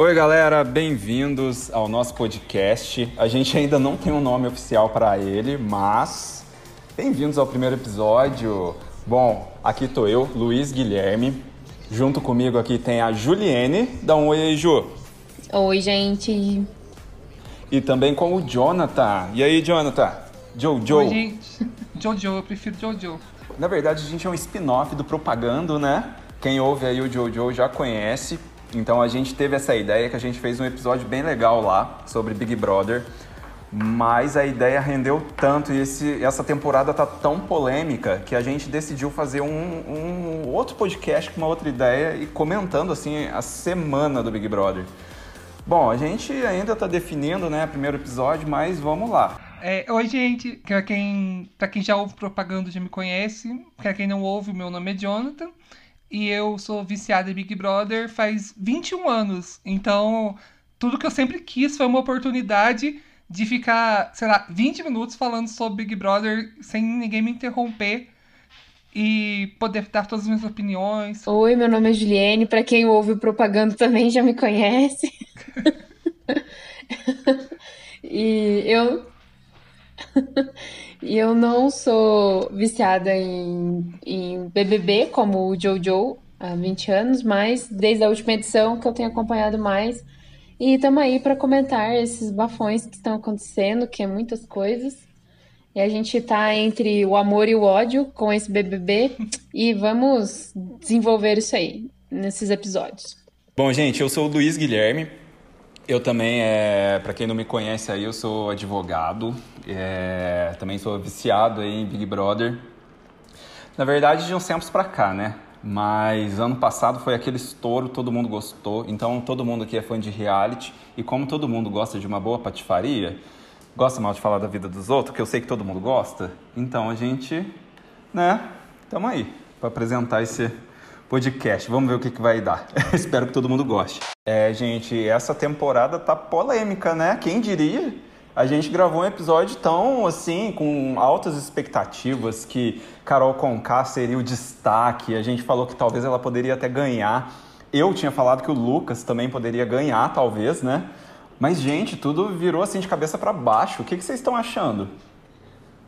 Oi, galera, bem-vindos ao nosso podcast. A gente ainda não tem um nome oficial para ele, mas bem-vindos ao primeiro episódio. Bom, aqui tô eu, Luiz Guilherme. Junto comigo aqui tem a Juliene. Dá um oi aí, Ju. Oi, gente. E também com o Jonathan. E aí, Jonathan? Jojo. Oi, gente. Jojo, eu prefiro Jojo. Na verdade, a gente é um spin-off do Propagando, né? Quem ouve aí o Jojo já conhece. Então a gente teve essa ideia que a gente fez um episódio bem legal lá sobre Big Brother. Mas a ideia rendeu tanto e esse, essa temporada tá tão polêmica que a gente decidiu fazer um, um outro podcast com uma outra ideia e comentando assim a semana do Big Brother. Bom, a gente ainda está definindo, né, primeiro episódio, mas vamos lá. É, oi, gente. Pra quem, pra quem já ouve propaganda já me conhece. Pra quem não ouve, meu nome é Jonathan. E eu sou viciada em Big Brother faz 21 anos. Então, tudo que eu sempre quis foi uma oportunidade de ficar, sei lá, 20 minutos falando sobre Big Brother sem ninguém me interromper e poder dar todas as minhas opiniões. Oi, meu nome é Juliane. Para quem ouve propaganda também já me conhece. e eu e eu não sou viciada em, em BBB como o Jojo há 20 anos, mas desde a última edição que eu tenho acompanhado mais. E estamos aí para comentar esses bafões que estão acontecendo, que é muitas coisas. E a gente tá entre o amor e o ódio com esse BBB e vamos desenvolver isso aí nesses episódios. Bom, gente, eu sou o Luiz Guilherme. Eu também, é, para quem não me conhece aí, eu sou advogado, é, também sou viciado aí em Big Brother. Na verdade, de uns tempos para cá, né? Mas ano passado foi aquele estouro, todo mundo gostou. Então todo mundo aqui é fã de reality e como todo mundo gosta de uma boa patifaria, gosta mal de falar da vida dos outros, que eu sei que todo mundo gosta. Então a gente, né, tamo aí para apresentar esse podcast. Vamos ver o que, que vai dar. Espero que todo mundo goste. É, gente, essa temporada tá polêmica, né? Quem diria? A gente gravou um episódio tão assim, com altas expectativas, que Carol Conká seria o destaque. A gente falou que talvez ela poderia até ganhar. Eu tinha falado que o Lucas também poderia ganhar, talvez, né? Mas, gente, tudo virou assim de cabeça para baixo. O que, que vocês estão achando?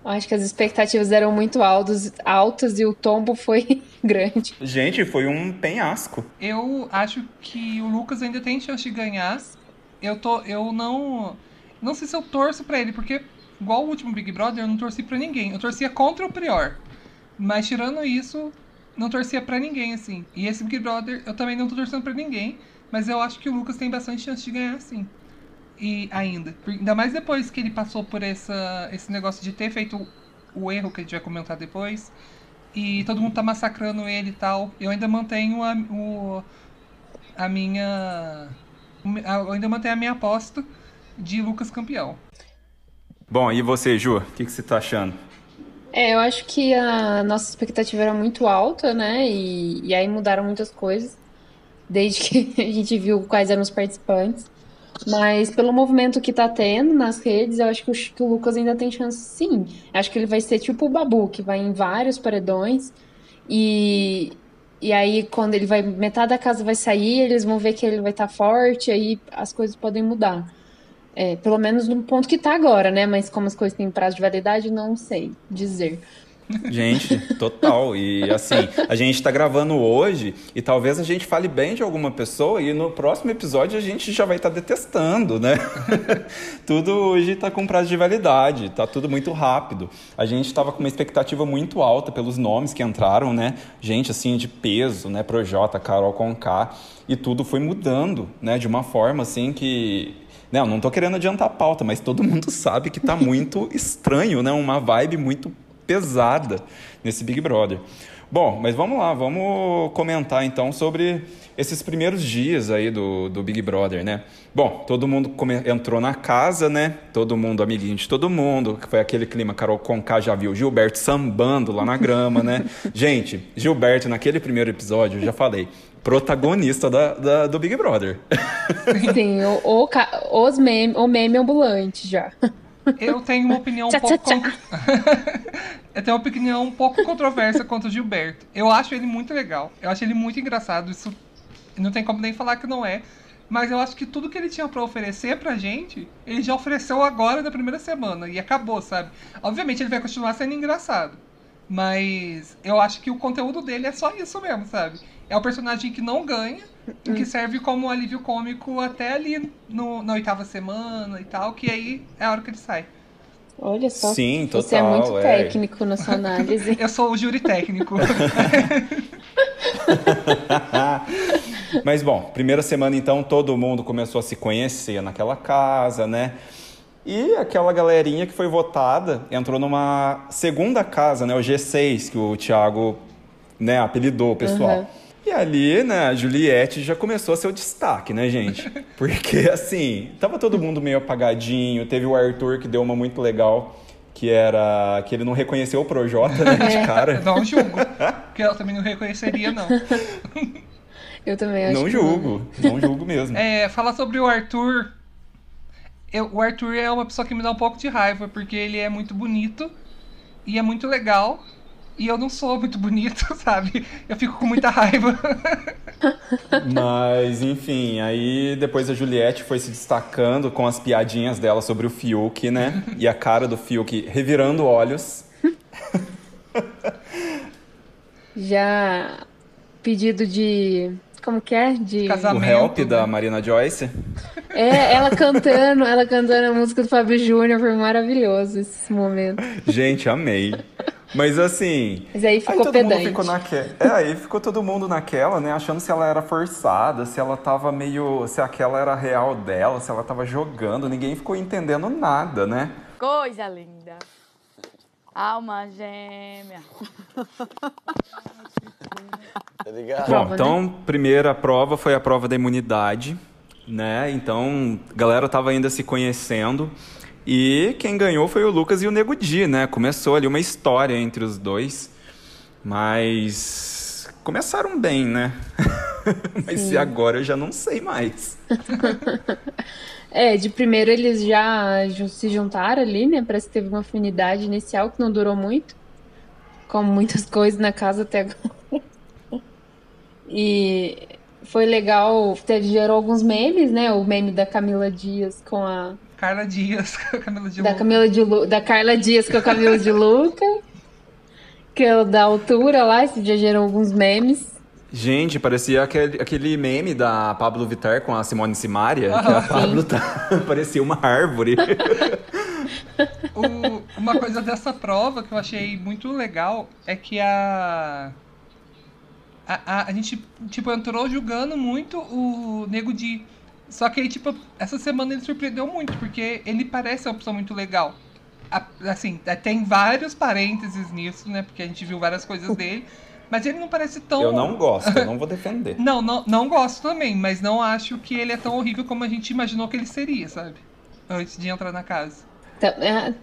Acho que as expectativas eram muito altas, altas e o tombo foi grande. Gente, foi um penhasco. Eu acho que o Lucas ainda tem chance de ganhar. Eu tô, eu não, não sei se eu torço para ele, porque igual o último Big Brother, eu não torci para ninguém. Eu torcia contra o Prior. Mas tirando isso, não torcia para ninguém assim. E esse Big Brother, eu também não tô torcendo para ninguém, mas eu acho que o Lucas tem bastante chance de ganhar sim e ainda. Ainda mais depois que ele passou por essa, esse negócio de ter feito o erro que a gente vai comentar depois. E todo mundo tá massacrando ele e tal. Eu ainda mantenho a, o, a minha. Eu ainda mantenho a minha aposta de Lucas campeão. Bom, e você, Ju? O que, que você tá achando? É, eu acho que a nossa expectativa era muito alta, né? E, e aí mudaram muitas coisas. Desde que a gente viu quais eram os participantes. Mas pelo movimento que tá tendo nas redes, eu acho que o, que o Lucas ainda tem chance sim. Acho que ele vai ser tipo o Babu, que vai em vários paredões. E, e aí, quando ele vai. Metade da casa vai sair, eles vão ver que ele vai estar tá forte, aí as coisas podem mudar. É, pelo menos no ponto que tá agora, né? Mas como as coisas têm prazo de validade, não sei dizer. Gente, total. E assim, a gente está gravando hoje e talvez a gente fale bem de alguma pessoa e no próximo episódio a gente já vai estar tá detestando, né? tudo hoje está com prazo de validade, tá tudo muito rápido. A gente estava com uma expectativa muito alta pelos nomes que entraram, né? Gente assim de peso, né? Projota, Carol Conká e tudo foi mudando, né? De uma forma assim que não, não tô querendo adiantar a pauta, mas todo mundo sabe que tá muito estranho, né? Uma vibe muito pesada nesse Big Brother. Bom, mas vamos lá, vamos comentar então sobre esses primeiros dias aí do, do Big Brother, né? Bom, todo mundo entrou na casa, né? Todo mundo amiguinho de todo mundo, que foi aquele clima, Carol Conká já viu Gilberto sambando lá na grama, né? Gente, Gilberto, naquele primeiro episódio, eu já falei, protagonista da, da do Big Brother. Sim, o, o, os meme, o meme ambulante já. Eu tenho uma opinião um pouco. eu tenho uma opinião um pouco controversa quanto o Gilberto. Eu acho ele muito legal. Eu acho ele muito engraçado. Isso não tem como nem falar que não é. Mas eu acho que tudo que ele tinha para oferecer pra gente, ele já ofereceu agora na primeira semana. E acabou, sabe? Obviamente ele vai continuar sendo engraçado. Mas eu acho que o conteúdo dele é só isso mesmo, sabe? É o personagem que não ganha, e que serve como alívio cômico até ali no, na oitava semana e tal, que aí é a hora que ele sai. Olha só. Sim, total. Você é muito é. técnico na sua análise. Eu sou o júri técnico. Mas bom, primeira semana então todo mundo começou a se conhecer naquela casa, né? E aquela galerinha que foi votada entrou numa segunda casa, né? O G6, que o Thiago né, apelidou o pessoal. Uhum. E ali, né, a Juliette já começou a ser o destaque, né, gente? Porque, assim, tava todo mundo meio apagadinho. Teve o Arthur que deu uma muito legal, que era que ele não reconheceu o Projota, né, de cara. Não julgo. Porque ela também não reconheceria, não. Eu também acho Não que julgo, não julgo mesmo. É, falar sobre o Arthur. Eu, o Arthur é uma pessoa que me dá um pouco de raiva, porque ele é muito bonito e é muito legal. E eu não sou muito bonito, sabe? Eu fico com muita raiva. Mas, enfim, aí depois a Juliette foi se destacando com as piadinhas dela sobre o Fiuk, né? E a cara do Fiuk revirando olhos. Já pedido de. Como que é? De. O Casamento. help né? da Marina Joyce. É, ela cantando, ela cantando a música do Fábio Júnior, foi maravilhoso esse momento. Gente, amei. Mas assim. Mas aí Aí ficou todo pedante. mundo ficou naquela. É, aí ficou todo mundo naquela, né? Achando se ela era forçada, se ela tava meio. se aquela era real dela, se ela tava jogando. Ninguém ficou entendendo nada, né? Coisa linda. Alma gêmea. Tá ligado? Prova, Bom, né? então, primeira prova foi a prova da imunidade, né? Então, a galera tava ainda se conhecendo. E quem ganhou foi o Lucas e o Nego Di, né? Começou ali uma história entre os dois. Mas começaram bem, né? Mas se agora eu já não sei mais. É, de primeiro eles já se juntaram ali, né? Parece que teve uma afinidade inicial que não durou muito. Como muitas coisas na casa até agora. E foi legal, gerou alguns memes, né? O meme da Camila Dias com a. Carla Dias, Camila de Da Lu. Camila de Lu, da Carla Dias com a Camila de Luca. Que é o da altura lá, esse dia gerou alguns memes. Gente, parecia aquele, aquele meme da Pablo Vittar com a Simone Simaria, que a Pablo tá, parecia uma árvore. O- uma coisa dessa prova que eu achei muito legal é que a. A, a, a gente, tipo, entrou julgando muito o Nego Di. Só que aí, tipo, essa semana ele surpreendeu muito, porque ele parece uma pessoa muito legal. A- assim, é, tem vários parênteses nisso, né? Porque a gente viu várias coisas dele. Mas ele não parece tão. Eu não gosto, eu não vou defender. Não, não, não gosto também, mas não acho que ele é tão horrível como a gente imaginou que ele seria, sabe? Antes de entrar na casa.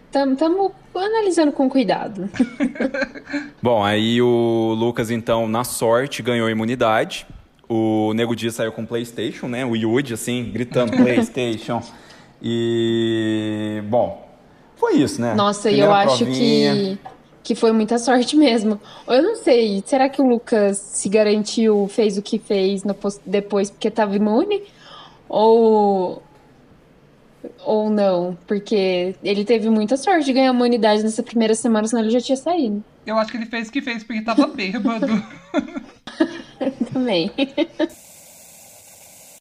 Estamos analisando com cuidado. Bom, aí o Lucas, então, na sorte, ganhou imunidade. O Nego Dia saiu com PlayStation, né? O Yuji, assim, gritando PlayStation. E. Bom, foi isso, né? Nossa, e eu acho provinha. que, que foi muita sorte mesmo. Eu não sei, será que o Lucas se garantiu, fez o que fez no depois porque estava imune? Ou. Ou não? Porque ele teve muita sorte de ganhar imunidade nessa primeira semana, senão ele já tinha saído. Eu acho que ele fez o que fez porque tava bêbado. Também.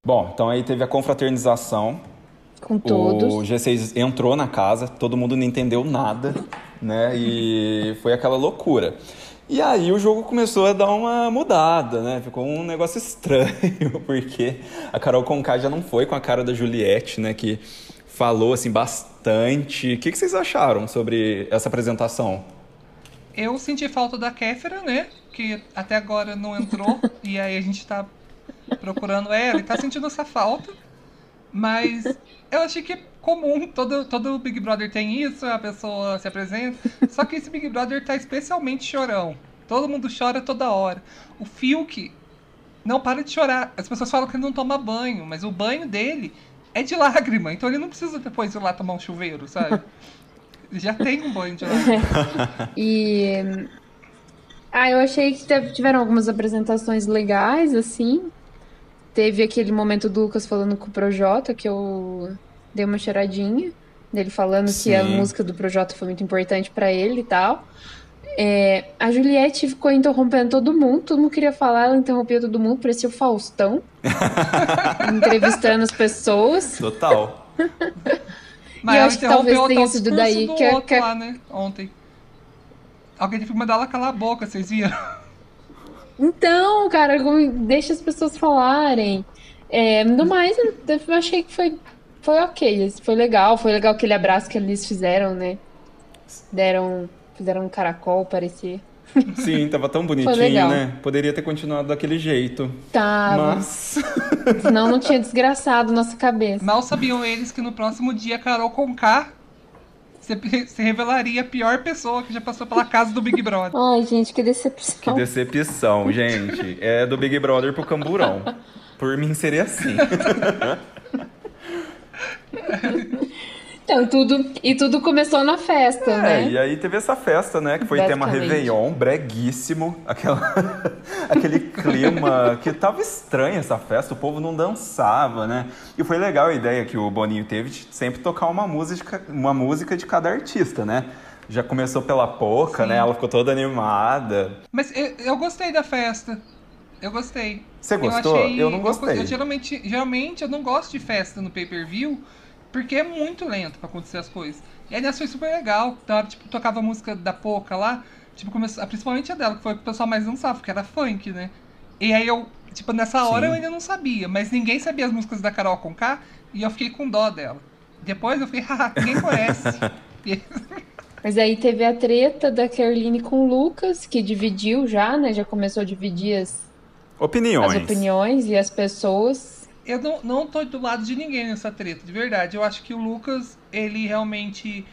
Bom, então aí teve a confraternização. Com todos. O G6 entrou na casa, todo mundo não entendeu nada, né? E foi aquela loucura. E aí o jogo começou a dar uma mudada, né? Ficou um negócio estranho, porque a Carol Conká já não foi com a cara da Juliette, né? Que falou, assim, bastante. O que que vocês acharam sobre essa apresentação? Eu senti falta da Kéfera, né? Que até agora não entrou. e aí a gente tá procurando ela e tá sentindo essa falta. Mas eu achei que é comum, todo, todo Big Brother tem isso, a pessoa se apresenta. Só que esse Big Brother tá especialmente chorão. Todo mundo chora toda hora. O Fiuk não para de chorar. As pessoas falam que ele não toma banho, mas o banho dele é de lágrima. Então ele não precisa depois ir lá tomar um chuveiro, sabe? Já tem um banho de. E. Ah, eu achei que teve- tiveram algumas apresentações legais, assim. teve aquele momento do Lucas falando com o Projota, que eu dei uma cheiradinha. Dele falando que a Sim. música do Projota foi muito importante pra ele e tal. É, a Juliette ficou interrompendo todo mundo, todo mundo queria falar, ela interrompia todo mundo, parecia o Faustão, entrevistando as pessoas. Total. Mas ela interrompeu tenha o sido discurso daí do que a- outro que a- lá, né? Ontem. Alguém teve que mandar ela calar a boca, vocês viram? Então, cara, deixa as pessoas falarem. É, no mais, eu eu achei que foi, foi ok, foi legal, foi legal aquele abraço que eles fizeram, né? Deram, fizeram um caracol, parecia. Sim, tava tão bonitinho, né? Poderia ter continuado daquele jeito. Tava, Mas. senão não tinha desgraçado nossa cabeça. Mal sabiam eles que no próximo dia, Carol Conká se, se revelaria a pior pessoa que já passou pela casa do Big Brother. Ai, gente, que Que decepção. decepção, gente. É do Big Brother pro Camburão. Por mim seria assim. Então, tudo, e tudo começou na festa, É, né? e aí teve essa festa, né? Que foi tema. Réveillon, breguíssimo. Aquela, aquele clima que tava estranho essa festa, o povo não dançava, né? E foi legal a ideia que o Boninho teve de sempre tocar uma música, uma música de cada artista, né? Já começou pela Poca, Sim. né? Ela ficou toda animada. Mas eu, eu gostei da festa. Eu gostei. Você gostou? achei- Eu não gostei. eu geralmente, geralmente eu não gosto de festa no pay-per-view porque é muito lento pra acontecer as coisas. E aliás foi super legal. Hora, tipo, tocava a música da Poca lá, tipo, começou, principalmente a dela, que foi o que o pessoal mais dançava, porque era funk, né? E aí eu, tipo, nessa hora Sim. eu ainda não sabia, mas ninguém sabia as músicas da Carol Conká e eu fiquei com dó dela. Depois eu fiquei, haha, ninguém conhece. Mas aí teve a treta da Caroline com o Lucas, que dividiu já, né? Já começou a dividir as, Opiniões. as opiniões e as pessoas. Eu não, não tô do lado de ninguém nessa treta, de verdade. Eu acho que o Lucas, ele realmente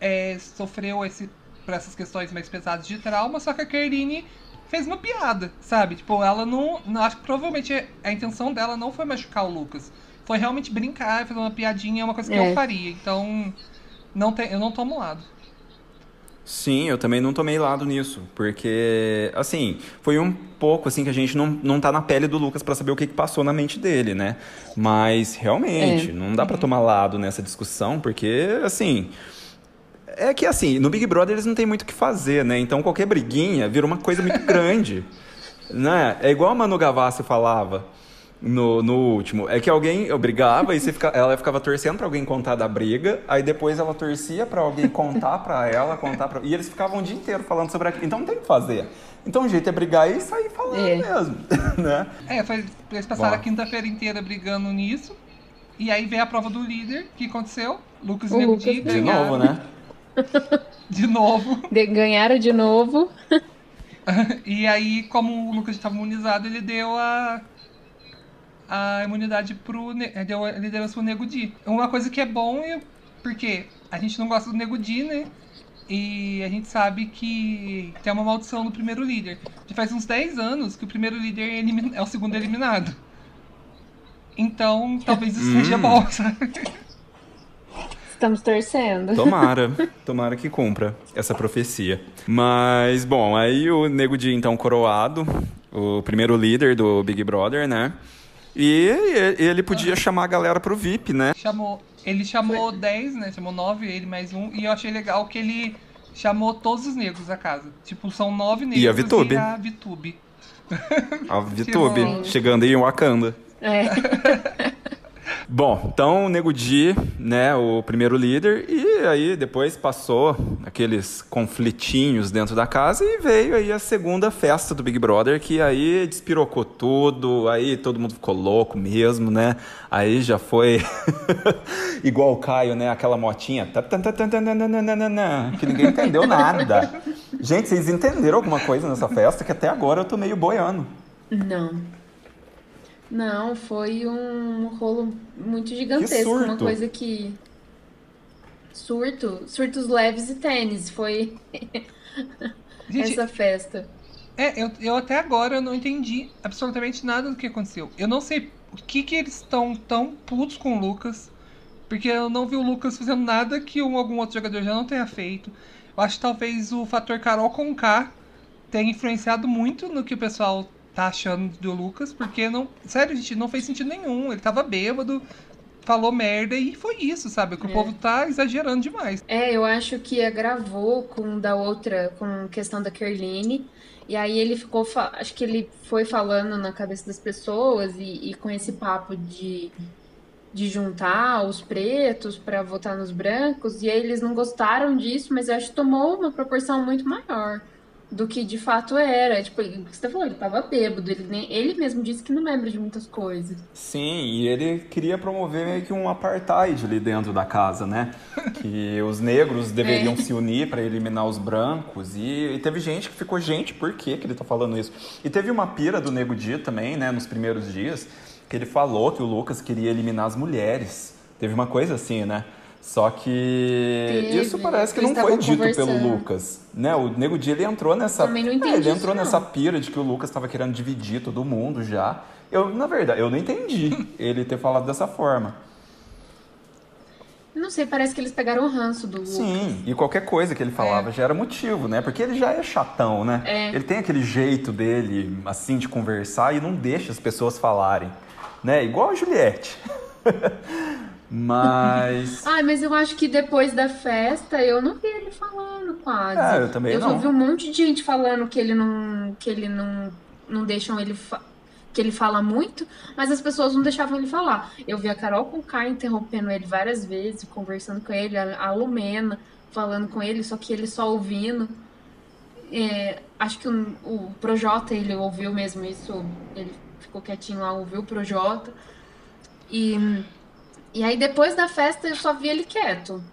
é, sofreu esse, por essas questões mais pesadas de trauma, só que a Kerline fez uma piada, sabe? Tipo, ela não. não acho que provavelmente a intenção dela não foi machucar o Lucas. Foi realmente brincar, fazer uma piadinha, é uma coisa que É. eu faria. Então, não tem, eu não tomo lado. Sim, eu também não tomei lado nisso, porque, assim, foi um pouco, assim, que a gente não, não tá na pele do Lucas pra saber o que, que passou na mente dele, né? Mas, realmente, É. não dá pra tomar lado nessa discussão, porque, assim... É que, assim, no Big Brother eles não têm muito o que fazer, né? Então, qualquer briguinha vira uma coisa muito grande, né? É igual a Manu Gavassi falava no, no último. É que alguém brigava e você fica, ela ficava torcendo pra alguém contar da briga, aí depois ela torcia pra alguém contar pra ela, contar pra... E eles ficavam o dia inteiro falando sobre aquilo. Então não tem o que fazer. Então o jeito é brigar e sair falando É. mesmo, né? É, foi, eles passaram Bom. a quinta-feira inteira brigando nisso. E aí veio a prova do líder, o que aconteceu? Lucas e O Lucas. De ganharam novo, né? de novo. De- ganharam de novo. E aí, como o Lucas estava imunizado, ele deu a, a imunidade pro. Deu a liderança pro Nego Di. Uma coisa que é bom é porque a gente não gosta do Nego Di, né? E a gente sabe que tem uma maldição no primeiro líder. Já faz uns 10 anos que o primeiro líder é, elimin- é o segundo eliminado. Então, talvez isso seja Hum. bom, sabe? Estamos torcendo. Tomara, tomara que cumpra essa profecia. Mas, bom, aí o Nego Di, então, coroado, o primeiro líder do Big Brother, né? E ele podia chamar a galera pro VIP, né? Chamou, ele chamou 10, né? Chamou 9, ele mais um. E eu achei legal que ele chamou todos os negros da casa. Tipo, são nove negros E a Vitube. e a Vitube. A VTube, Sim. chegando aí em Wakanda. É. Bom, então Nego Di, né, o primeiro líder, e aí depois passou aqueles conflitinhos dentro da casa e veio aí a segunda festa do Big Brother, que aí despirocou tudo, aí todo mundo ficou louco mesmo, né? Aí já foi igual o Caio, né, aquela motinha, que ninguém entendeu nada. Gente, vocês entenderam alguma coisa nessa festa que até agora eu tô meio boiando. Não. Não, foi um rolo muito gigantesco. Uma coisa que. Surto. Surtos leves e tênis. Foi Gente, essa festa. é, eu, eu até agora eu não entendi absolutamente nada do que aconteceu. Eu não sei o que que eles estão tão putos com o Lucas. Porque eu não vi o Lucas fazendo nada que um, algum outro jogador já não tenha feito. Eu acho que talvez o fator Carol com K tenha influenciado muito no que o pessoal tá achando do Lucas, porque não. Sério, gente, não fez sentido nenhum. Ele tava bêbado, falou merda e foi isso, sabe? Que o É. povo tá exagerando demais. É, eu acho que agravou com da outra, com questão da Kerline. E aí ele ficou, acho que ele foi falando na cabeça das pessoas e, e com esse papo de, de juntar os pretos para votar nos brancos. E aí eles não gostaram disso, mas eu acho que tomou uma proporção muito maior do que de fato era. Tipo, o que você falou, ele tava bêbado, ele, nem, ele mesmo disse que não lembra de muitas coisas. Sim, e ele queria promover meio que um apartheid ali dentro da casa, né? Que os negros deveriam se unir para eliminar os brancos. E, e teve gente que ficou, gente, por que, que ele tá falando isso? E teve uma pira do Nego Di também, né, nos primeiros dias, que ele falou que o Lucas queria eliminar as mulheres. Teve uma coisa assim, né? Só que Teve, isso parece que não foi dito pelo. Lucas, né? O Nego Di ele entrou nessa, É, ele entrou não. nessa pira de que o Lucas estava querendo dividir todo mundo já. Eu, na verdade, eu não entendi ele ter falado dessa forma. Não sei, parece que eles pegaram o ranço do Lucas. Sim, e qualquer coisa que ele falava já era motivo, né? Porque ele já é chatão, né? É. Ele tem aquele jeito dele, assim, de conversar e não deixa as pessoas falarem, né? Igual a Juliette. Mas. Ai, mas eu acho que depois da festa eu não vi ele falando quase. É, eu também eu não. só vi um monte de gente falando que ele não, que ele não, não deixam ele que ele fala muito, mas as pessoas não deixavam ele falar. Eu vi a Carol com K interrompendo ele várias vezes, conversando com ele, a a Lumena falando com ele, só que ele só ouvindo. É, acho que o, o Projota ele ouviu mesmo isso, ele ficou quietinho lá, ouviu o Projota. E e aí depois da festa eu só vi ele quieto.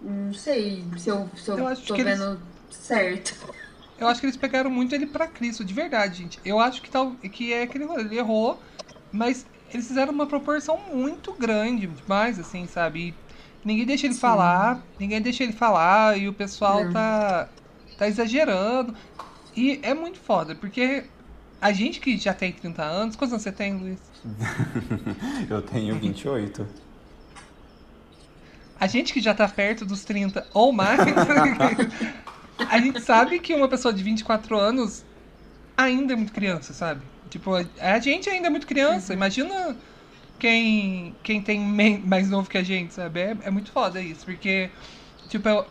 Não sei se eu, se eu, Eu tô que eles- vendo certo. Eu acho que eles pegaram muito ele pra Cristo, de verdade, gente. Eu acho que, tal, que é aquele rolê, ele errou, mas eles fizeram uma proporção muito grande, demais, assim, sabe? E ninguém deixa ele falar, ninguém deixa ele falar, e o pessoal tá, tá exagerando. E é muito foda, porque a gente que já tem 30 anos, quantos anos você tem, Luiz? Eu tenho 28. A gente que já tá perto dos 30 ou mais, a gente sabe que uma pessoa de 24 anos ainda é muito criança, sabe? Tipo, a- gente ainda é muito criança. Imagina quem, quem tem mais novo que a gente, sabe? É, é muito foda isso, porque, tipo, eu,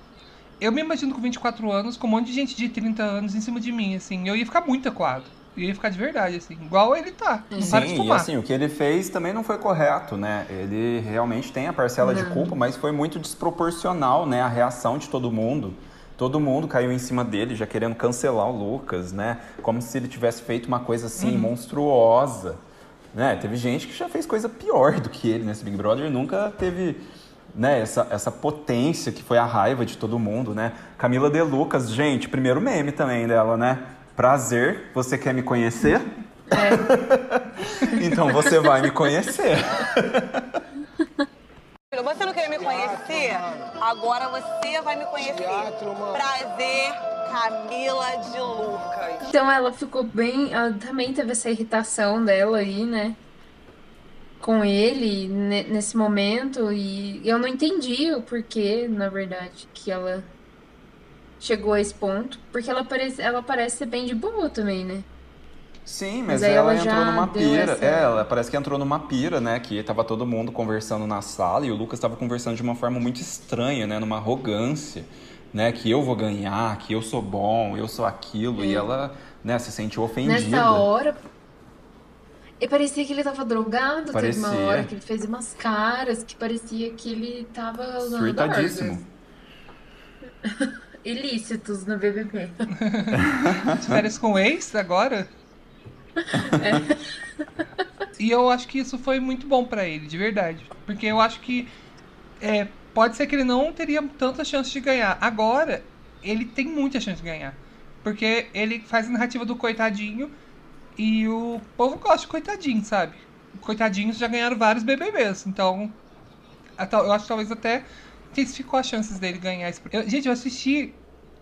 eu me imagino com 24 anos com um monte de gente de 30 anos em cima de mim, assim. Eu ia ficar muito acuado. Ia ficar de verdade, assim. Igual ele tá. Não para de Sim, e fumar. assim, o que ele fez também não foi correto, né? Ele realmente tem a parcela de Não. culpa, mas foi muito desproporcional, né? A reação de todo mundo. Todo mundo caiu em cima dele, já querendo cancelar o Lucas, né? Como se ele tivesse feito uma coisa assim, monstruosa. Né? Teve gente que já fez coisa pior do que ele nesse Big Brother e nunca teve né, essa, essa potência que foi a raiva de todo mundo, né? Camila De Lucas, gente, primeiro meme também dela, né? Prazer, você quer me conhecer? então você vai me conhecer. Você não queria me conhecer? Agora você vai me conhecer. Prazer, Camila de Lucas. Então ela ficou bem. Ela também teve essa irritação dela aí, né? Com ele ne- nesse momento. E eu não entendi o porquê, na verdade, que ela chegou a esse ponto. Porque ela parece, ela parece ser bem de boa também, né? Sim, Mas mas, ela, ela entrou numa pira. essa- É, ela parece que entrou numa pira, né? Que tava todo mundo conversando na sala e o Lucas tava conversando de uma forma muito estranha, né? Numa arrogância, né? Que eu vou ganhar, que eu sou bom, eu sou aquilo. E ela, né, se sentiu ofendida. Nessa hora. E parecia que ele tava drogado, teve uma Parecia. hora que ele fez umas caras que parecia que ele tava Surtadíssimo. Ilícitos no BBB. Férias com ex agora? E eu acho que isso foi muito bom pra ele, de verdade. Porque eu acho que é, pode ser que ele não teria tanta chance de ganhar. Agora, ele tem muita chance de ganhar. Porque ele faz a narrativa do coitadinho e o povo gosta de coitadinho, sabe? Coitadinhos já ganharam vários BBBs. Então, eu acho que talvez até intensificou as chances dele ganhar esse. Eu- gente, eu assisti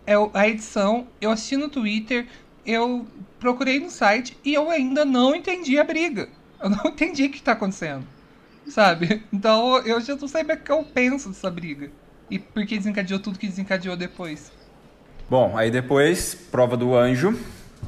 é, a edição, eu assisti no Twitter, eu procurei no site e eu ainda não entendi a briga. Eu não entendi o que tá acontecendo. Sabe? Então eu já não sei o que eu penso dessa briga. E por que desencadeou tudo que desencadeou depois. Bom, aí depois, prova do anjo,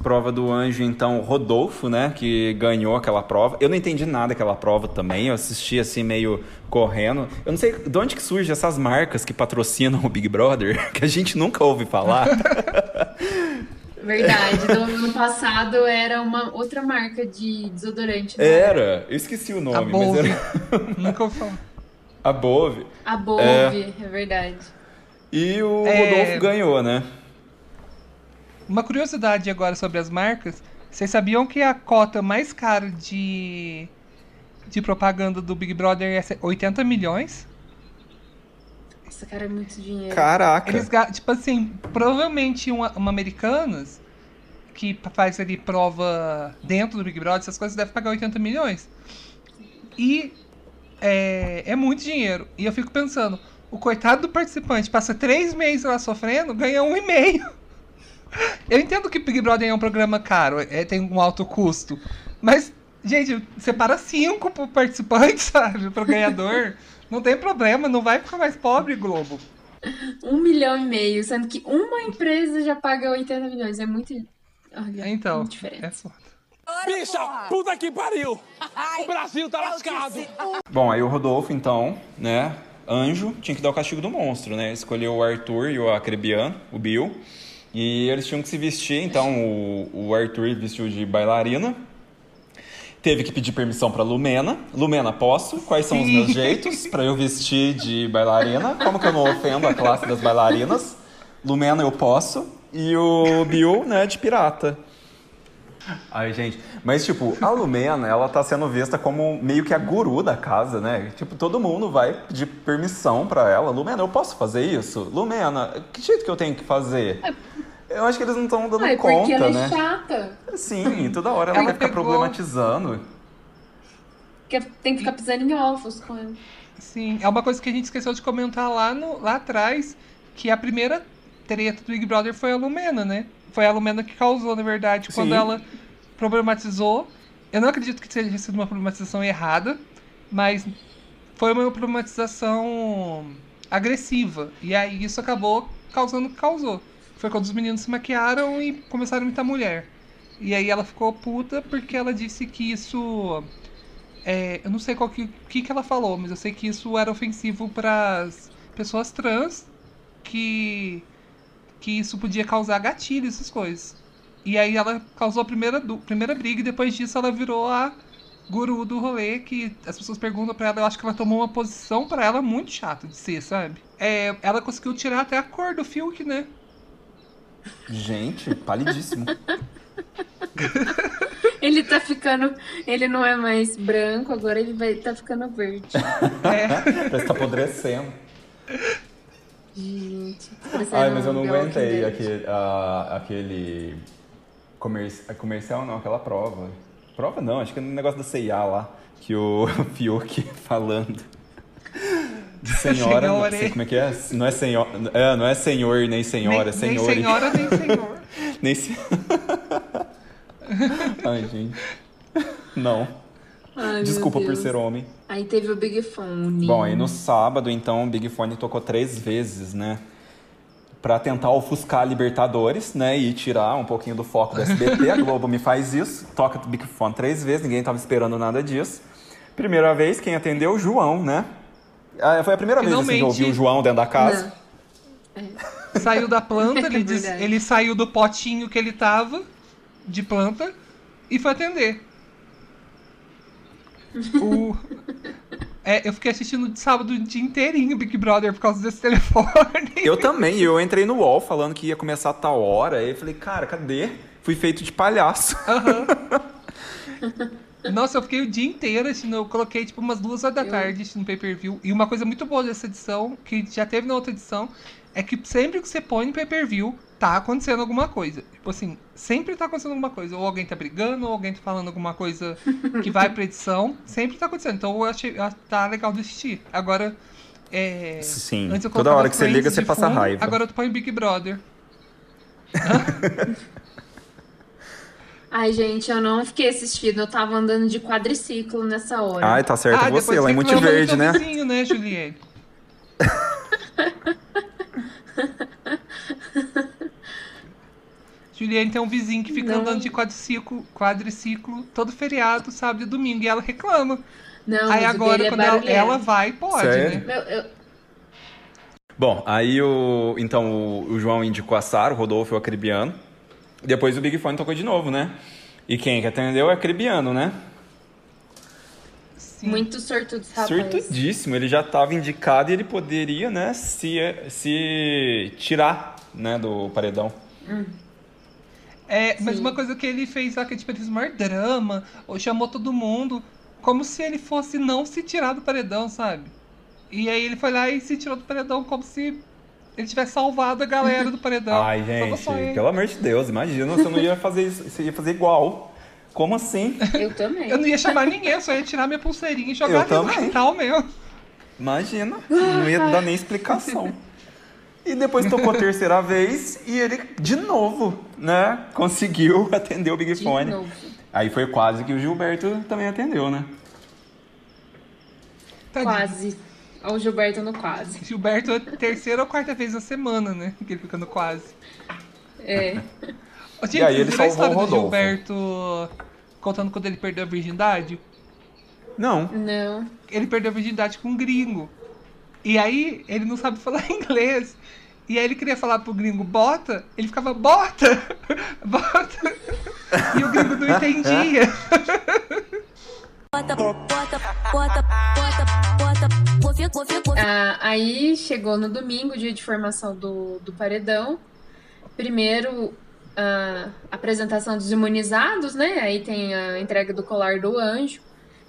Prova do anjo, então, Rodolfo, né? Que ganhou aquela prova. Eu não entendi nada daquela prova também. Eu assisti assim, meio correndo. Eu não sei de onde que surgem essas marcas que patrocinam o Big Brother, que a gente nunca ouve falar. Verdade. No ano passado era uma outra marca de desodorante. né? Era, eu esqueci o A nome, mas Bove. era Nunca ouvi falar. a Bove. A Bove, É. é, verdade. E o É. Rodolfo ganhou, né? Uma curiosidade agora sobre as marcas. Vocês sabiam que a cota mais cara de, de propaganda do Big Brother é 80 milhões? Nossa, cara, é muito dinheiro. Caraca. Eles, tipo assim, provavelmente uma, uma Americanas que faz ali prova dentro do Big Brother, essas coisas, deve pagar 80 milhões. E é, é muito dinheiro. E eu fico pensando, o coitado do participante passa três meses lá sofrendo, ganha um e meio. Eu entendo que Big Brother é um programa caro, é, tem um alto custo. Mas, gente, separa cinco pro participante, sabe? Pro ganhador. Não tem problema, não vai ficar mais pobre, Globo. Um milhão e meio, sendo que uma empresa já paga 80 milhões. É muito. Olha, Então, muito diferente. é foda. Bicha, puta que pariu! O Brasil tá lascado! Bom, aí o Rodolfo, então, né? Anjo, tinha que dar o castigo do monstro, né? Escolheu o Arthur e o Acrebian, o Bill. E eles tinham que se vestir, então o, o Arthur vestiu de bailarina. Teve que pedir permissão pra Lumena. Lumena, posso? Quais são os Sim. meus jeitos pra eu vestir de bailarina? Como que eu não ofendo a classe das bailarinas? Lumena, eu posso. E o Bill, né, de pirata. Ai, gente. Mas, tipo, a Lumena, ela tá sendo vista como meio que a guru da casa, né? Tipo, todo mundo vai pedir permissão pra ela. Lumena, eu posso fazer isso? Lumena, que jeito que eu tenho que fazer? Eu acho que eles não estão dando Ah, é porque conta, ela né? é chata. Sim, toda hora ela, Ela quer ficar pegou- problematizando. Porque tem que ficar pisando em ovos com ela. Sim, é uma coisa que a gente esqueceu de comentar lá, no, lá atrás, que a primeira treta do Big Brother foi a Lumena, né? Foi a Lumena que causou, na verdade, quando Sim. ela problematizou. Eu não acredito que tenha sido uma problematização errada, mas foi uma problematização agressiva. E aí isso acabou causando o que causou. Foi quando os meninos se maquiaram e começaram a imitar mulher. E aí ela ficou puta porque ela disse que isso é, eu não sei qual que, que, que ela falou, mas eu sei que isso era ofensivo para as pessoas trans, que, que isso podia causar gatilho, essas coisas. E aí ela causou a primeira, primeira briga e depois disso ela virou a guru do rolê, que as pessoas perguntam pra ela, eu acho que ela tomou uma posição pra ela muito chata de ser, sabe? É, ela conseguiu tirar até a cor do Fiuk, né? Gente, palidíssimo. Ele tá ficando. Ele não é mais branco, agora ele vai tá ficando verde. É, Parece que tá apodrecendo. Gente. Ai, mas eu não aguentei aquele, a- aquele comerci- comercial, não, aquela prova. Prova não, acho que é um negócio da CIA lá, que o Fiuk falando. De senhora, não sei como é que é? Não é senhor, é, não é senhor nem senhora, nem, nem senhor. senhora, nem senhor. Nem se... Ai, gente. Não. Ai, Desculpa por ser homem. Aí teve o Big Fone. Bom, aí no sábado, então, o Big Fone tocou três vezes, né? Pra tentar ofuscar a Libertadores, né? E tirar um pouquinho do foco do SBT. A Globo me faz isso. Toca o Big Fone três vezes, ninguém tava esperando nada disso. Primeira vez, quem atendeu? O João, né? Ah, Foi a primeira vez assim, que eu ouvi Finalmente. o João dentro da casa. Não. Saiu da planta, ele, É diz- ele saiu do potinho que ele tava, de planta, e foi atender. O- É, eu fiquei assistindo de sábado o dia inteirinho Big Brother por causa desse telefone. Eu também, eu entrei no UOL falando que ia começar a tal hora. Aí eu falei, cara, cadê? Fui feito de palhaço. Nossa, eu fiquei o dia inteiro assistindo. Eu coloquei tipo umas duas horas da tarde assistindo pay per view. E uma coisa muito boa dessa edição, que já teve na outra edição, é que sempre que você põe no pay per view, tá acontecendo alguma coisa. Tipo assim, sempre tá acontecendo alguma coisa. Ou alguém tá brigando, ou alguém tá falando alguma coisa que vai pra edição. Sempre tá acontecendo. Então eu achei. ah, Tá legal de assistir. Agora. É, Sim, antes eu toda hora que você liga, você de passa fundo, raiva. Agora tu põe Big Brother. Ai, gente, eu não fiquei assistindo. Eu tava andando de quadriciclo nessa hora. Ai, tá certo ah, você, lá em Multiverde, teu né? vizinho, né, Juliette? Juliane tem um vizinho que fica Não. andando de quadriciclo, quadriciclo todo feriado, sábado e domingo, e ela reclama. Não, Aí agora, é quando ela, barulhento. ela vai, pode, Sério? né? Meu, eu- Bom, aí o. Então o, o João indicou a Sara, o Rodolfo e o Acribiano. Depois o Big Fone tocou de novo, né? E quem que atendeu é Acribiano, né? Sim. Muito sortudo rapaz. Surtudíssimo, ele já estava indicado e ele poderia, né, se, se tirar, né, do paredão. É, mas uma coisa que ele fez lá, que tipo, ele fez o maior drama, ou chamou todo mundo, como se ele fosse não se tirar do paredão, sabe? E aí ele foi lá e se tirou do paredão como se ele tivesse salvado a galera do paredão. Ai, gente, pelo amor de Deus, imagina, você não ia fazer isso, você ia fazer igual. Como assim? Eu também. Eu não ia chamar ninguém, eu só ia tirar minha pulseirinha e Eu jogar ali no quintal mesmo. Imagina, não ia dar nem explicação. E depois tocou a terceira vez e ele, de novo, né, conseguiu atender o Big De Fone. novo. Aí foi quase que o Gilberto também atendeu, né? Tadinho. Quase. Olha o Gilberto no quase. Gilberto é a terceira ou quarta vez na semana, né? Que ele fica no quase. É. Ô, Gente, E aí ele viram a salvou história o do Rodolfo. Gilberto contando quando ele perdeu a virgindade? Não. Não. Ele perdeu a virgindade com um gringo. E aí ele não sabe falar inglês. E aí ele queria falar pro gringo, bota, ele ficava, bota, bota. E o gringo não entendia. Bota, bota, bota, bota, bota. Ah, aí chegou no domingo, dia de formação do, do paredão. Primeiro, a apresentação dos imunizados, né? Aí tem a entrega do colar do anjo.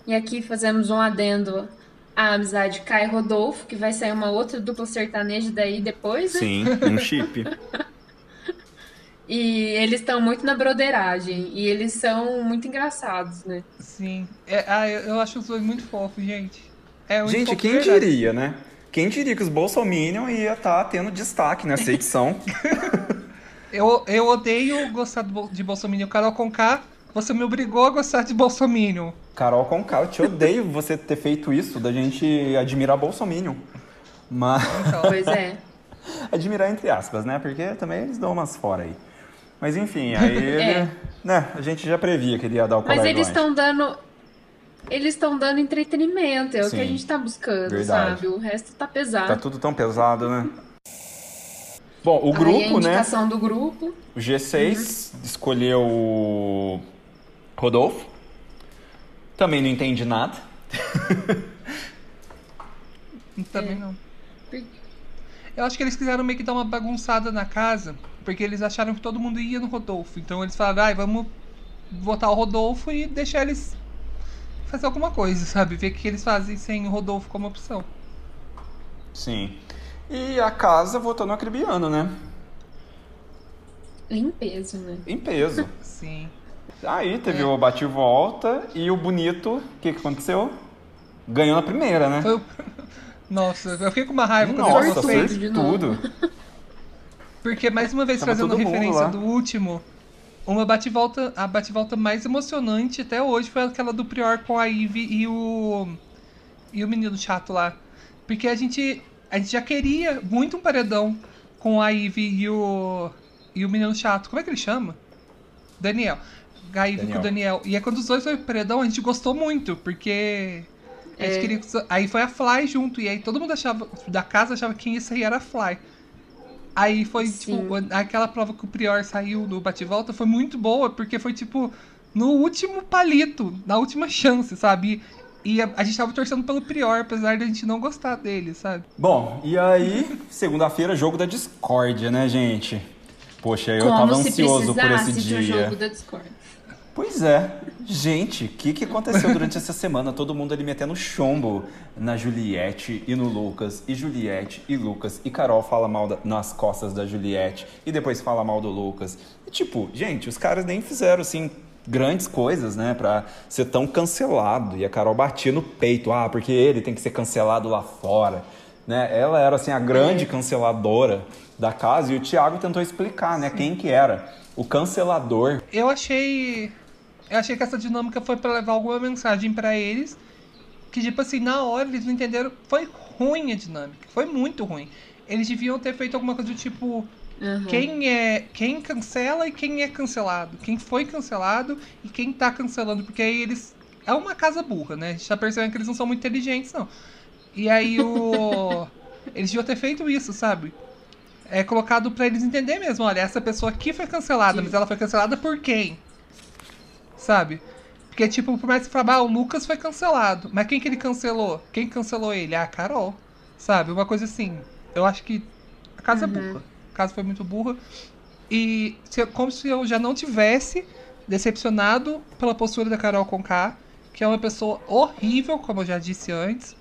E aqui fazemos um adendo à amizade Kai Rodolfo, que vai sair uma outra dupla sertaneja daí depois, né? Sim, um chip. E eles estão muito na broderagem. E eles são muito engraçados, né? Sim. É, ah, eu, eu acho os dois muito fofos, gente. É muito Gente, fofo, quem verdade. diria, né? Quem diria que os Bolsominion ia estar tendo destaque nessa edição? Eu, eu odeio gostar de Bolsonaro. Carol Conká, você me obrigou a gostar de Bolsonaro. Carol Conká, eu te odeio você ter feito isso, da gente admirar Bolsominion. Mas. Então, Pois é. admirar entre aspas, né? Porque também eles dão umas fora aí. Mas enfim, aí ele. É. Né, a gente já previa que ele ia dar o Mas eles estão dando. Eles estão dando entretenimento, é o Sim, que a gente tá buscando, verdade. sabe? O resto tá pesado. Tá tudo tão pesado, né? Bom, o Aí a grupo, né? indicação do grupo. O G6 escolheu o Rodolfo. Também não entende nada. também não. Eu acho que eles quiseram meio que dar uma bagunçada na casa, porque eles acharam que todo mundo ia no Rodolfo. Então eles falaram, ai, vamos votar o Rodolfo e deixar eles fazer alguma coisa, sabe? Ver o que eles fazem sem o Rodolfo como opção. Sim. E a casa votou no Acribiano, né? Em peso, né? Em peso. Sim. Aí teve É. o bate e volta e o bonito, o que, que aconteceu? Ganhou na primeira, né? Foi o... Nossa, eu fiquei com uma raiva quando Nossa, Sortudo fez de tudo. Porque, mais uma vez, Tava trazendo referência lá. do último, uma bate-volta, a bate-volta mais emocionante até hoje foi aquela do Prior com a Ivy e o. e o menino chato lá. Porque a gente. A gente já queria muito um paredão com a Ivy e o. e o menino chato. Como é que ele chama? Daniel. A Ivy com o Daniel. E aí quando os dois foram pro paredão, a gente gostou muito, porque. É. Aí foi a Fly junto, e aí todo mundo achava. Da casa achava que quem ia sair era a Fly. Aí foi, Sim. tipo, aquela prova que o Prior saiu no bate-volta foi muito boa, porque foi, tipo, no último palito, na última chance, sabe? E a, a gente tava torcendo pelo Prior, apesar de a gente não gostar dele, sabe? Bom, e aí, segunda-feira, jogo da discórdia, né, gente? Poxa, eu Como tava ansioso por precisasse esse de um dia. jogo da Discord. Pois é. Gente, o que, que aconteceu durante essa semana? Todo mundo ali metendo chumbo na Juliette e no Lucas. E Juliette e Lucas. E Carol fala mal da- nas costas da Juliette. E depois fala mal do Lucas. E tipo, gente, os caras nem fizeram assim grandes coisas, né, pra ser tão cancelado. E a Carol batia no peito, ah, porque ele tem que ser cancelado lá fora. Né? Ela era assim a grande canceladora da casa e o Thiago tentou explicar, né, quem que era o cancelador Eu achei. Eu achei que essa dinâmica foi pra levar alguma mensagem pra eles. Que, tipo assim, na hora eles não entenderam. Foi ruim a dinâmica. Foi muito ruim. Eles deviam ter feito alguma coisa do tipo. Uhum. quem é quem cancela e quem é cancelado. Quem foi cancelado e quem tá cancelando. Porque aí eles. É uma casa burra, né? A gente tá percebendo que eles não são muito inteligentes, não. E aí o. eles deviam ter feito isso, sabe? É colocado pra eles entenderem mesmo. Olha, essa pessoa aqui foi cancelada, mas ela foi cancelada por quem? Sabe? Porque, tipo, por mais que falar, ah, o Lucas foi cancelado. Mas quem que ele cancelou? Quem cancelou ele? Ah, a Carol. Sabe? Uma coisa assim. Eu acho que a casa é burra. A casa foi muito burra. E se como se eu já não tivesse decepcionado pela postura da Carol Conká, que é uma pessoa horrível, como eu já disse antes.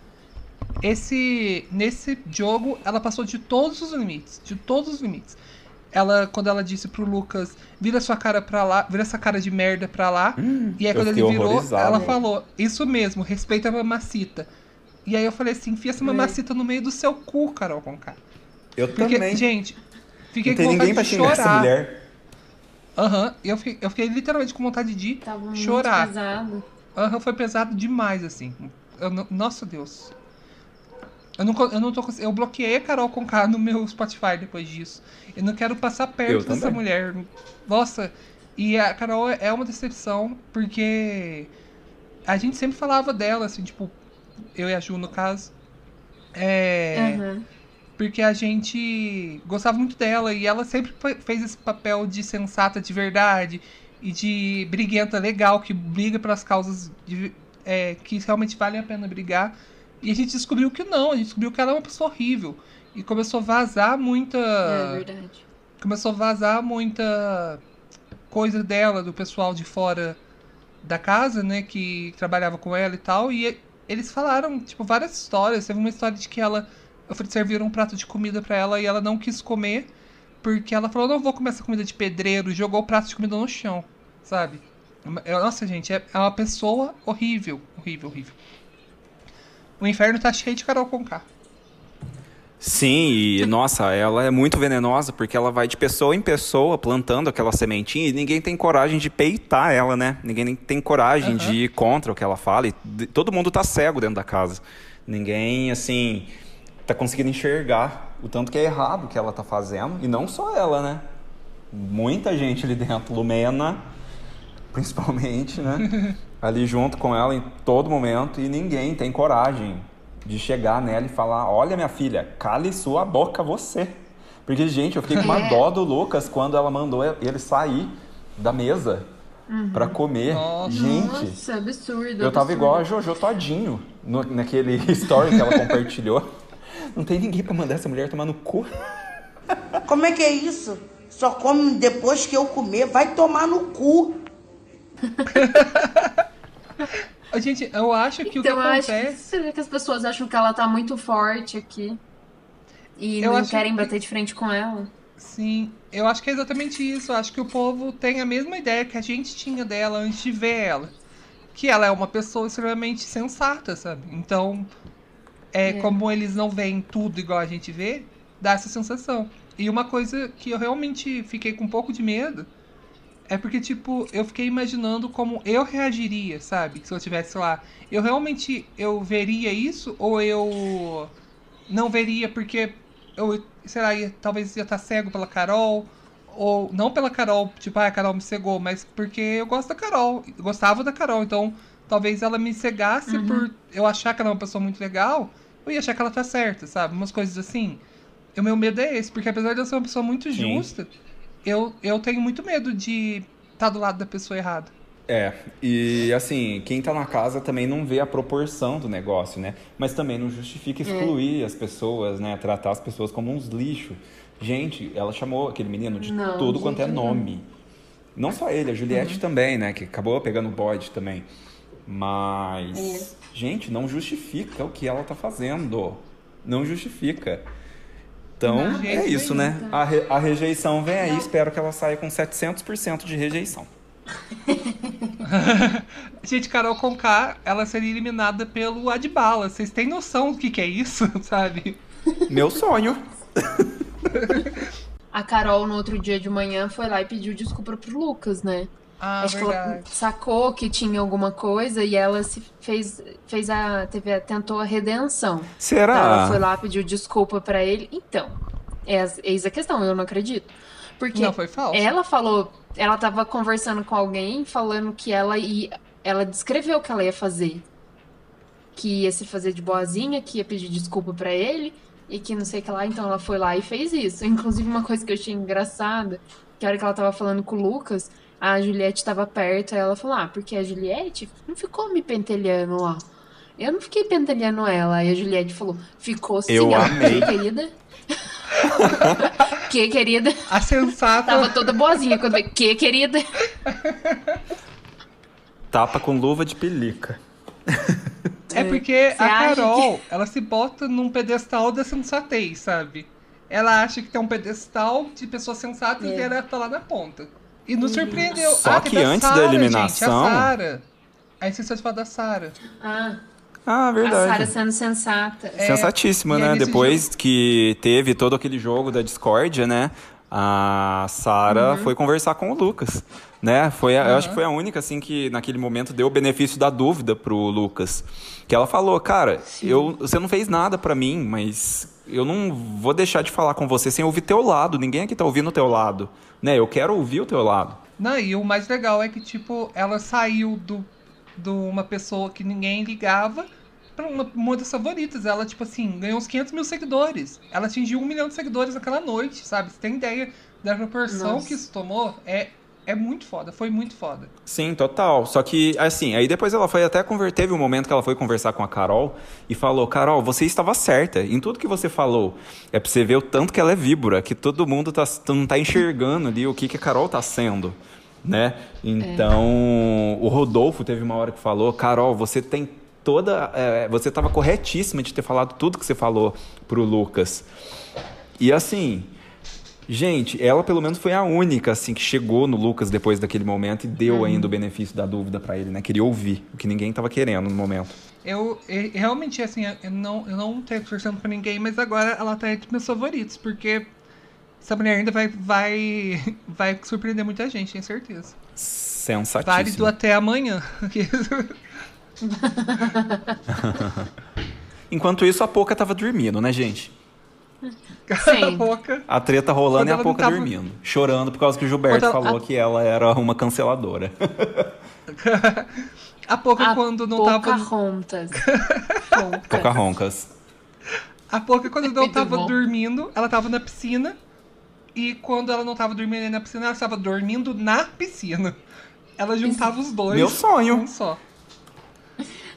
Esse nesse jogo ela passou de todos os limites, de todos os limites. Ela quando ela disse pro Lucas, vira sua cara pra lá, vira essa cara de merda pra lá. e aí quando ele virou, ela falou, isso mesmo, respeita a mamacita. E aí eu falei assim, enfia essa mamacita no meio do seu cu, Carol Conká. Eu Porque, também. gente, fiquei com vontade de xingar essa chorar. mulher. Aham, eu, fiquei, eu fiquei literalmente com vontade de Tava muito chorar. pesado. Aham, foi pesado demais, assim. Eu nossa Deus. Eu não, eu não tô Eu bloqueei a Carol com K no meu Spotify depois disso. Eu não quero passar perto Eu dessa também. mulher. Nossa, e a Carol é uma decepção, porque a gente sempre falava dela, assim, tipo, eu e a Ju, no caso. É. Uhum. Porque a gente gostava muito dela e ela sempre fe- fez esse papel de sensata de verdade e de briguenta legal, que briga pelas causas de- é, que realmente valem a pena brigar. E a gente descobriu que não, a gente descobriu que ela é uma pessoa horrível. E começou a vazar muita. É verdade. começou a vazar muita coisa dela, do pessoal de fora da casa, né, que trabalhava com ela e tal, e eles falaram, tipo, várias histórias. Teve uma história de que ela serviram um prato de comida pra ela e ela não quis comer, porque ela falou, não vou comer essa comida de pedreiro, e jogou o prato de comida no chão, sabe? Nossa, gente, é é uma pessoa horrível, horrível, horrível. O inferno tá cheio de Carol Conká. Sim, e nossa, ela é muito venenosa porque ela vai de pessoa em pessoa plantando aquela sementinha e ninguém tem coragem de peitar ela, né? Ninguém tem coragem de ir contra o que ela fala e todo mundo tá cego dentro da casa. Ninguém, assim, tá conseguindo enxergar o tanto que é errado que ela tá fazendo e não só ela, né? Muita gente ali dentro, Lumena, principalmente, né? Ali junto com ela em todo momento e ninguém tem coragem de chegar nela e falar: Olha, minha filha, cale sua boca você. Porque, gente, eu fiquei com uma É. dó do Lucas quando ela mandou ele sair da mesa pra comer. Nossa. Gente, Nossa, absurdo. eu tava absurdo. igual a Jojo Todinho no- naquele story que ela compartilhou. Não tem ninguém pra mandar essa mulher tomar no cu. Como é que é isso? Só come depois que eu comer, vai tomar no cu. Gente, eu acho que Então, o que acho que, acontece. você vê que as pessoas acham que ela tá muito forte aqui. E Eu não acho querem que- bater de frente com ela. Sim, eu acho que é exatamente isso. Eu acho que o povo tem a mesma ideia que a gente tinha dela antes de ver ela. Que ela é uma pessoa extremamente sensata, sabe? Então, é, como eles não veem tudo igual a gente vê, dá essa sensação. E uma coisa que eu realmente fiquei com um pouco de medo é porque, tipo, eu fiquei imaginando como eu reagiria, sabe? Se eu estivesse lá. Eu realmente eu veria isso ou eu não veria porque eu, sei lá, ia, talvez ia estar cego pela Carol. Ou não pela Carol, tipo, ah, a Carol me cegou, mas porque eu gosto da Carol. Eu gostava da Carol, então talvez ela me cegasse por eu achar que ela é uma pessoa muito legal, eu ia achar que ela tá certa, sabe? Umas coisas assim. O meu medo é esse, porque apesar de eu ser uma pessoa muito Sim. justa, eu, eu tenho muito medo de estar do lado da pessoa errada. É, e assim, quem tá na casa também não vê a proporção do negócio, né? Mas também não justifica excluir as pessoas, né? Tratar as pessoas como uns lixos. Gente, ela chamou aquele menino de Não, tudo de quanto é nome. Não só ele, a Juliette também, né? Que acabou pegando o bode também. Mas, gente, não justifica o que ela tá fazendo. Não justifica. Então, Não, é isso, né? A, re- a rejeição vem aí, espero que ela saia com 700% de rejeição. Gente, Carol Conká, ela seria eliminada pelo Adbala. Vocês têm noção do que, que é isso, sabe? Meu sonho. A Carol, no outro dia de manhã, foi lá e pediu desculpa pro Lucas, né? Ah, Acho que ela verdade. sacou que tinha alguma coisa e ela se fez, fez a, teve tentou a redenção. Será? Ela foi lá, pediu desculpa pra ele. Então, É, eis a questão, eu não acredito. Porque Não, foi falso. ela falou, ela tava conversando com alguém falando que ela ia, ela descreveu o que ela ia fazer. Que ia se fazer de boazinha, que ia pedir desculpa pra ele e que não sei o que lá, então ela foi lá e fez isso. Inclusive uma coisa que eu achei engraçada, que a hora que ela tava falando com o Lucas, a Juliette tava perto, aí ela falou: "Ah, porque a Juliette não ficou me pentelhando lá". Eu não fiquei pentelhando ela. Aí a Juliette falou: "Ficou sim, Eu ela, amei. "Que, querida". que, querida? A sensata. Tava toda boazinha quando veio. Que, querida? Tapa com luva de pelica. É porque Você a Carol, ela se bota num pedestal da sensatez, sabe? Ela acha que tem um pedestal de pessoas sensatas É. e ela tá lá na ponta. E nos surpreendeu. Só ah, que teve a antes da Sarah, eliminação- Gente, a Sarah. De falar da Sarah. Ah, Ah, a verdade. Sarah sendo sensata. É, Sensatíssima, né? Depois que teve todo aquele jogo da discórdia, né? A Sara Uhum. foi conversar com o Lucas, né? Foi, a- Eu acho que foi a única, assim, que naquele momento deu o benefício da dúvida pro Lucas. Que ela falou, cara, eu, você não fez nada pra mim, mas eu não vou deixar de falar com você sem ouvir teu lado. Ninguém aqui tá ouvindo o teu lado, né? Eu quero ouvir o teu lado. Não, e o mais legal é que, tipo, ela saiu do, de uma pessoa que ninguém ligava pra uma, uma das favoritas. Ela, tipo assim, ganhou uns 500 mil seguidores. Ela atingiu um milhão de seguidores naquela noite, sabe? Você tem ideia da proporção Nossa. que isso tomou? É, é muito foda, foi muito foda. Sim, total. Só que, assim, aí depois ela foi até conver... Teve um momento que ela foi conversar com a Carol e falou: Carol, você estava certa em tudo que você falou. É pra você ver o tanto que ela é víbora, que todo mundo tá, não tá enxergando ali o que, que a Carol tá sendo. Né? Então, o Rodolfo teve uma hora que falou: Carol, você tem toda. é, você estava corretíssima de ter falado tudo que você falou pro Lucas. E assim, Gente, ela pelo menos foi a única assim que chegou no Lucas depois daquele momento e deu ainda o benefício da dúvida pra ele, né? Queria ouvir, o que ninguém tava querendo no momento. Eu, e- realmente, assim, eu não, eu não tenho torcendo pra ninguém, mas agora ela tá entre meus favoritos, porque essa mulher ainda vai, vai, vai surpreender muita gente, tenho certeza. Sensatíssimo. Válido até amanhã. Enquanto isso, a Poca tava dormindo, né, gente? A treta rolando Quando e a Poca tava- dormindo. Chorando por causa que o Gilberto ela- falou que ela era uma canceladora. A Poca A quando não tava. Poca roncas. A Poca quando não tava bom. dormindo, ela tava na piscina. E quando ela não tava dormindo na piscina, ela estava dormindo na piscina. Ela juntava os dois. Meu sonho. Um só.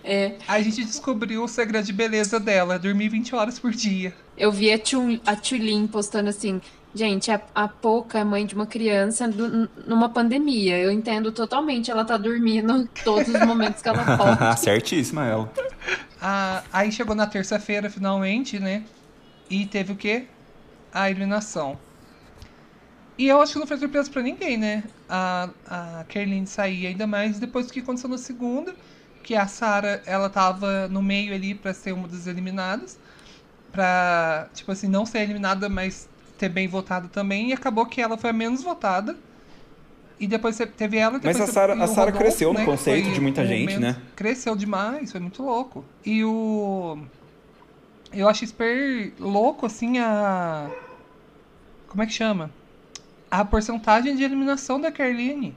É, Aí a gente descobriu o segredo de beleza dela, dormir 20 horas por dia. Eu vi a, Tchul, a Tchulin postando assim, gente, a, a Poca é mãe de uma criança do- numa pandemia. Eu entendo totalmente, ela tá dormindo todos os momentos que ela pode. Certíssima ela. Ah, aí chegou na terça-feira, finalmente, né? E teve o quê? A eliminação. E eu acho que não foi surpresa pra ninguém, né? A, a Kerline sair, ainda mais depois do que aconteceu na segunda, que a Sarah, ela tava no meio ali pra ser uma das eliminadas. Pra, tipo assim, não ser eliminada, mas ter bem votado também. E acabou que ela foi a menos votada. E depois teve ela, depois Mas a e a Rodolfo, cresceu no né, que conceito foi de muita gente, menos- né? Cresceu demais, foi muito louco. E o. Eu acho super louco, assim, a. Como é que chama? A porcentagem de eliminação da Carline.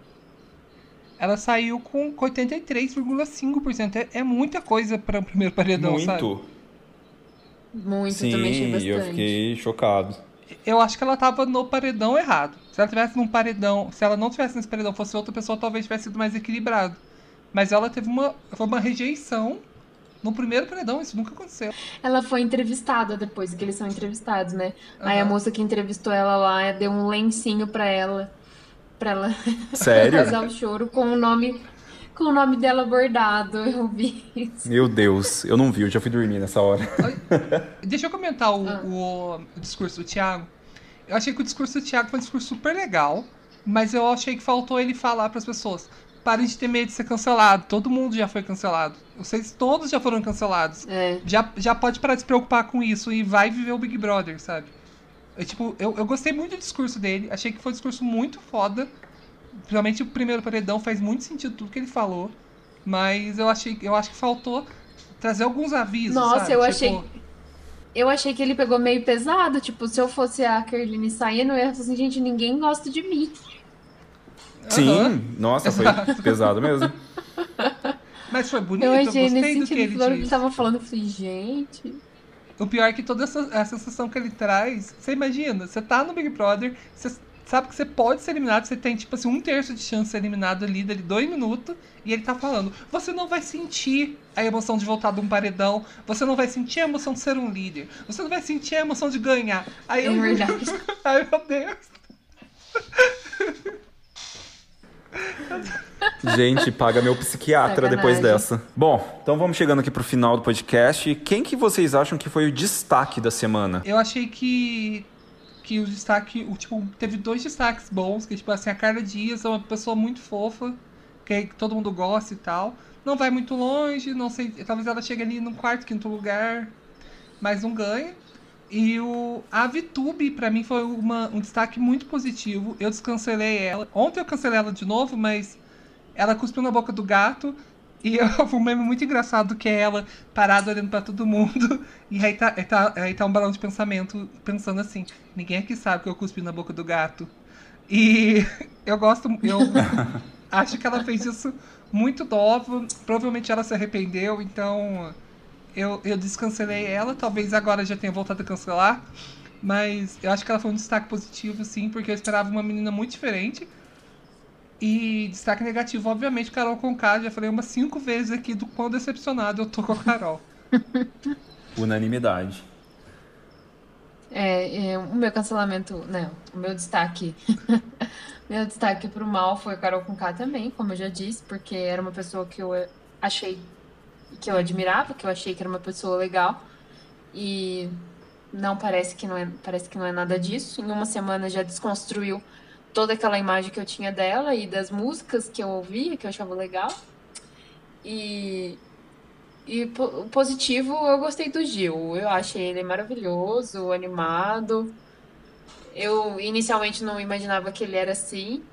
Ela saiu com 83,5%. É, é muita coisa para o primeiro paredão, sabe? Muito. Muito, Sim, também achei bastante. eu fiquei chocado. Eu acho que ela tava no paredão errado. Se ela tivesse num paredão, se ela não tivesse nesse paredão, fosse outra pessoa, talvez tivesse sido mais equilibrado. Mas ela teve uma, foi uma rejeição no primeiro paredão, isso nunca aconteceu. Ela foi entrevistada depois que eles são entrevistados, né? Aí a moça que entrevistou ela lá deu um lencinho pra ela, pra ela Sério? fazer o choro com o nome com o nome dela bordado. Eu vi isso. Meu Deus, eu não vi, eu já fui dormir nessa hora. Deixa eu comentar o, Ah. o- o discurso do Thiago. Eu achei que o discurso do Thiago foi um discurso super legal, mas eu achei que faltou ele falar para as pessoas: parem de ter medo de ser cancelado. Todo mundo já foi cancelado. Vocês todos já foram cancelados. É, Já, já pode parar de se preocupar com isso e vai viver o Big Brother, sabe? Eu, tipo, eu, eu gostei muito do discurso dele, achei que foi um discurso muito foda. Principalmente o primeiro paredão faz muito sentido tudo que ele falou. Mas eu achei eu acho que faltou trazer alguns avisos. Nossa, sabe? eu Tipo, achei- eu achei que ele pegou meio pesado. Tipo, se eu fosse a Kerline saindo, eu ia falar assim, gente, ninguém gosta de mim. Sim, Aham. nossa, foi Exato. pesado mesmo. Mas foi bonito, Eu eu, achei gostei nesse do que ele que ele disse. tava falando. Eu falei, gente. O pior é que toda essa a sensação que ele traz, você imagina, você tá no Big Brother, você sabe que você pode ser eliminado, você tem tipo assim um terço de chance de ser eliminado ali, dali dois minutos, e ele tá falando, você não vai sentir a emoção de voltar de um paredão, você não vai sentir a emoção de ser um líder, você não vai sentir a emoção de ganhar. Aí É eu, verdade. ai meu Deus. Gente, paga meu psiquiatra Sacanagem. depois dessa. Bom, então vamos chegando aqui pro final do podcast. Quem que vocês acham que foi o destaque da semana? Eu achei que que o destaque, o, tipo, teve dois destaques bons, que tipo assim, a Carla Dias é uma pessoa muito fofa, que todo mundo gosta e tal. Não vai muito longe, não sei, talvez ela chegue ali no quarto, quinto lugar, mas não ganha. E o a Vitube pra mim foi uma, um destaque muito positivo. Eu descancelei ela. Ontem eu cancelei ela de novo, mas ela cuspiu na boca do gato. E eu um meme muito engraçado que é ela parada olhando pra todo mundo. E aí tá, aí tá, aí tá um balão de pensamento pensando assim: ninguém aqui sabe que eu cuspi na boca do gato. E eu gosto, eu acho que ela fez isso muito nova. Provavelmente ela se arrependeu, então eu, eu descancelei ela. Talvez agora já tenha voltado a cancelar. Mas eu acho que ela foi um destaque positivo, sim, porque eu esperava uma menina muito diferente. E destaque negativo, obviamente, Carol Conká. Já falei umas cinco vezes aqui do quão decepcionado eu tô com a Carol. Unanimidade. É, é, o meu cancelamento, não, o meu destaque, meu destaque pro mal foi a Carol Conká também, como eu já disse, porque era uma pessoa que eu achei, que eu admirava, que eu achei que era uma pessoa legal, e não parece que não é, parece que não é nada disso. Em uma semana já desconstruiu toda aquela imagem que eu tinha dela e das músicas que eu ouvia, que eu achava legal. E e po- positivo, eu gostei do Gil. Eu achei ele maravilhoso, animado. Eu inicialmente não imaginava que ele era assim.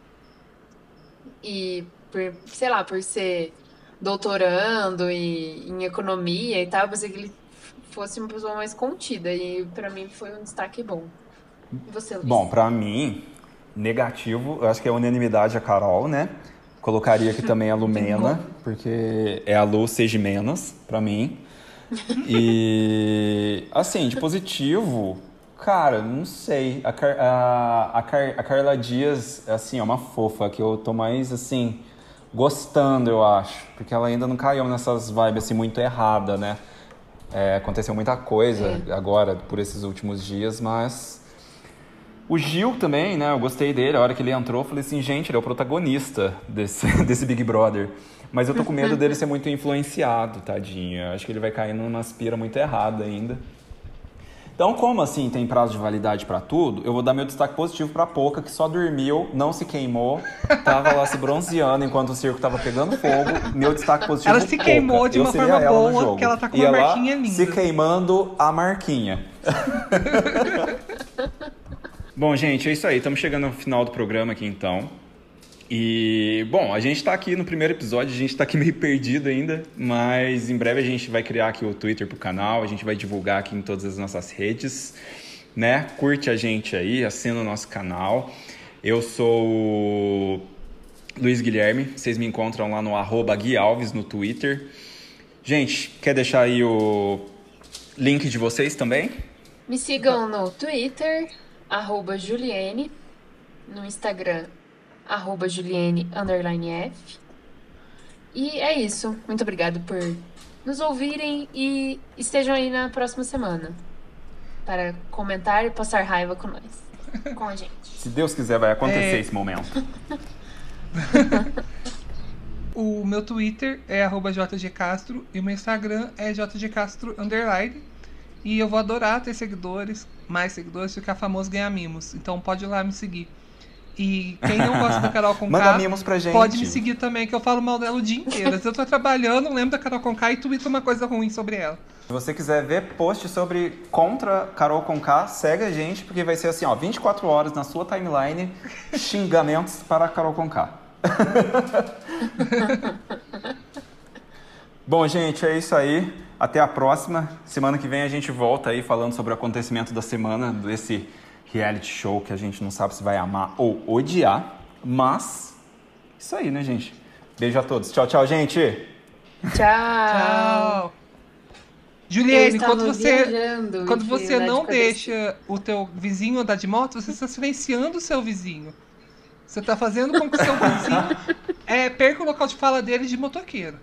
E por, sei lá, por ser doutorando e, em economia e tal, eu pensei que ele fosse uma pessoa mais contida. E pra mim foi um destaque bom. E você, Luiz? Bom, pra mim, negativo, eu acho que é unanimidade a Carol, né? Colocaria aqui também a Lumena, porque é a Lu seja menos, pra mim. E, assim, de positivo, cara, não sei. A, Car- a, a, Car- a Carla Dias, assim, é uma fofa, que eu tô mais, assim, gostando, eu acho. Porque ela ainda não caiu nessas vibes, assim, muito errada, né? É, aconteceu muita coisa agora, por esses últimos dias, mas... O Gil também, né? Eu gostei dele. A hora que ele entrou, eu falei assim, gente, ele é o protagonista desse, desse Big Brother. Mas eu tô com medo dele ser muito influenciado, tadinho. Eu acho que ele vai cair numa aspira muito errada ainda. Então, como assim tem prazo de validade pra tudo, eu vou dar meu destaque positivo pra Poca, que só dormiu, não se queimou, tava lá se bronzeando enquanto o circo tava pegando fogo. Meu destaque positivo Ela se Poca. queimou de uma forma boa, jogo. que ela tá com uma marquinha linda. Se queimando a marquinha. Bom, gente, é isso aí. Estamos chegando ao final do programa aqui então. E, bom, a gente tá aqui no primeiro episódio, a gente tá aqui meio perdido ainda, mas em breve a gente vai criar aqui o Twitter pro canal, a gente vai divulgar aqui em todas as nossas redes, né? Curte a gente aí, assina o nosso canal. Eu sou o Luiz Guilherme, vocês me encontram lá no arroba Gui Alves no Twitter. Gente, quer deixar aí o link de vocês também? Me sigam no Twitter, arroba Juliene, no Instagram, arroba Juliene underline F. E é isso. Muito obrigado por nos ouvirem e estejam aí na próxima semana para comentar e passar raiva com nós, com a gente. Se Deus quiser, vai acontecer É. esse momento. O meu Twitter é arroba jgcastro e o meu Instagram é jgcastro underline. E eu vou adorar ter seguidores, mais seguidores, ficar famoso ganhar mimos. Então pode ir lá me seguir. E quem não gosta da Carol Conká, Manda mimos pra gente. pode me seguir também, que eu falo mal dela o dia inteiro. Se eu tô trabalhando, lembro da Carol Conká e tuito uma coisa ruim sobre ela. Se você quiser ver post sobre contra Carol Conká, segue a gente, porque vai ser assim, ó, 24 horas na sua timeline, xingamentos para a Carol Conká. Bom, gente, é isso aí. Até a próxima. Semana que vem a gente volta aí falando sobre o acontecimento da semana desse reality show que a gente não sabe se vai amar ou odiar. Mas, isso aí, né, gente? Beijo a todos. Tchau, tchau, gente. Tchau. Tchau. Juliane, quando você, viajando, quando você não de cabeça. deixa o teu vizinho andar de moto, você está silenciando o seu vizinho. Você está fazendo com que o seu vizinho é, perca o local de fala dele de motoqueiro.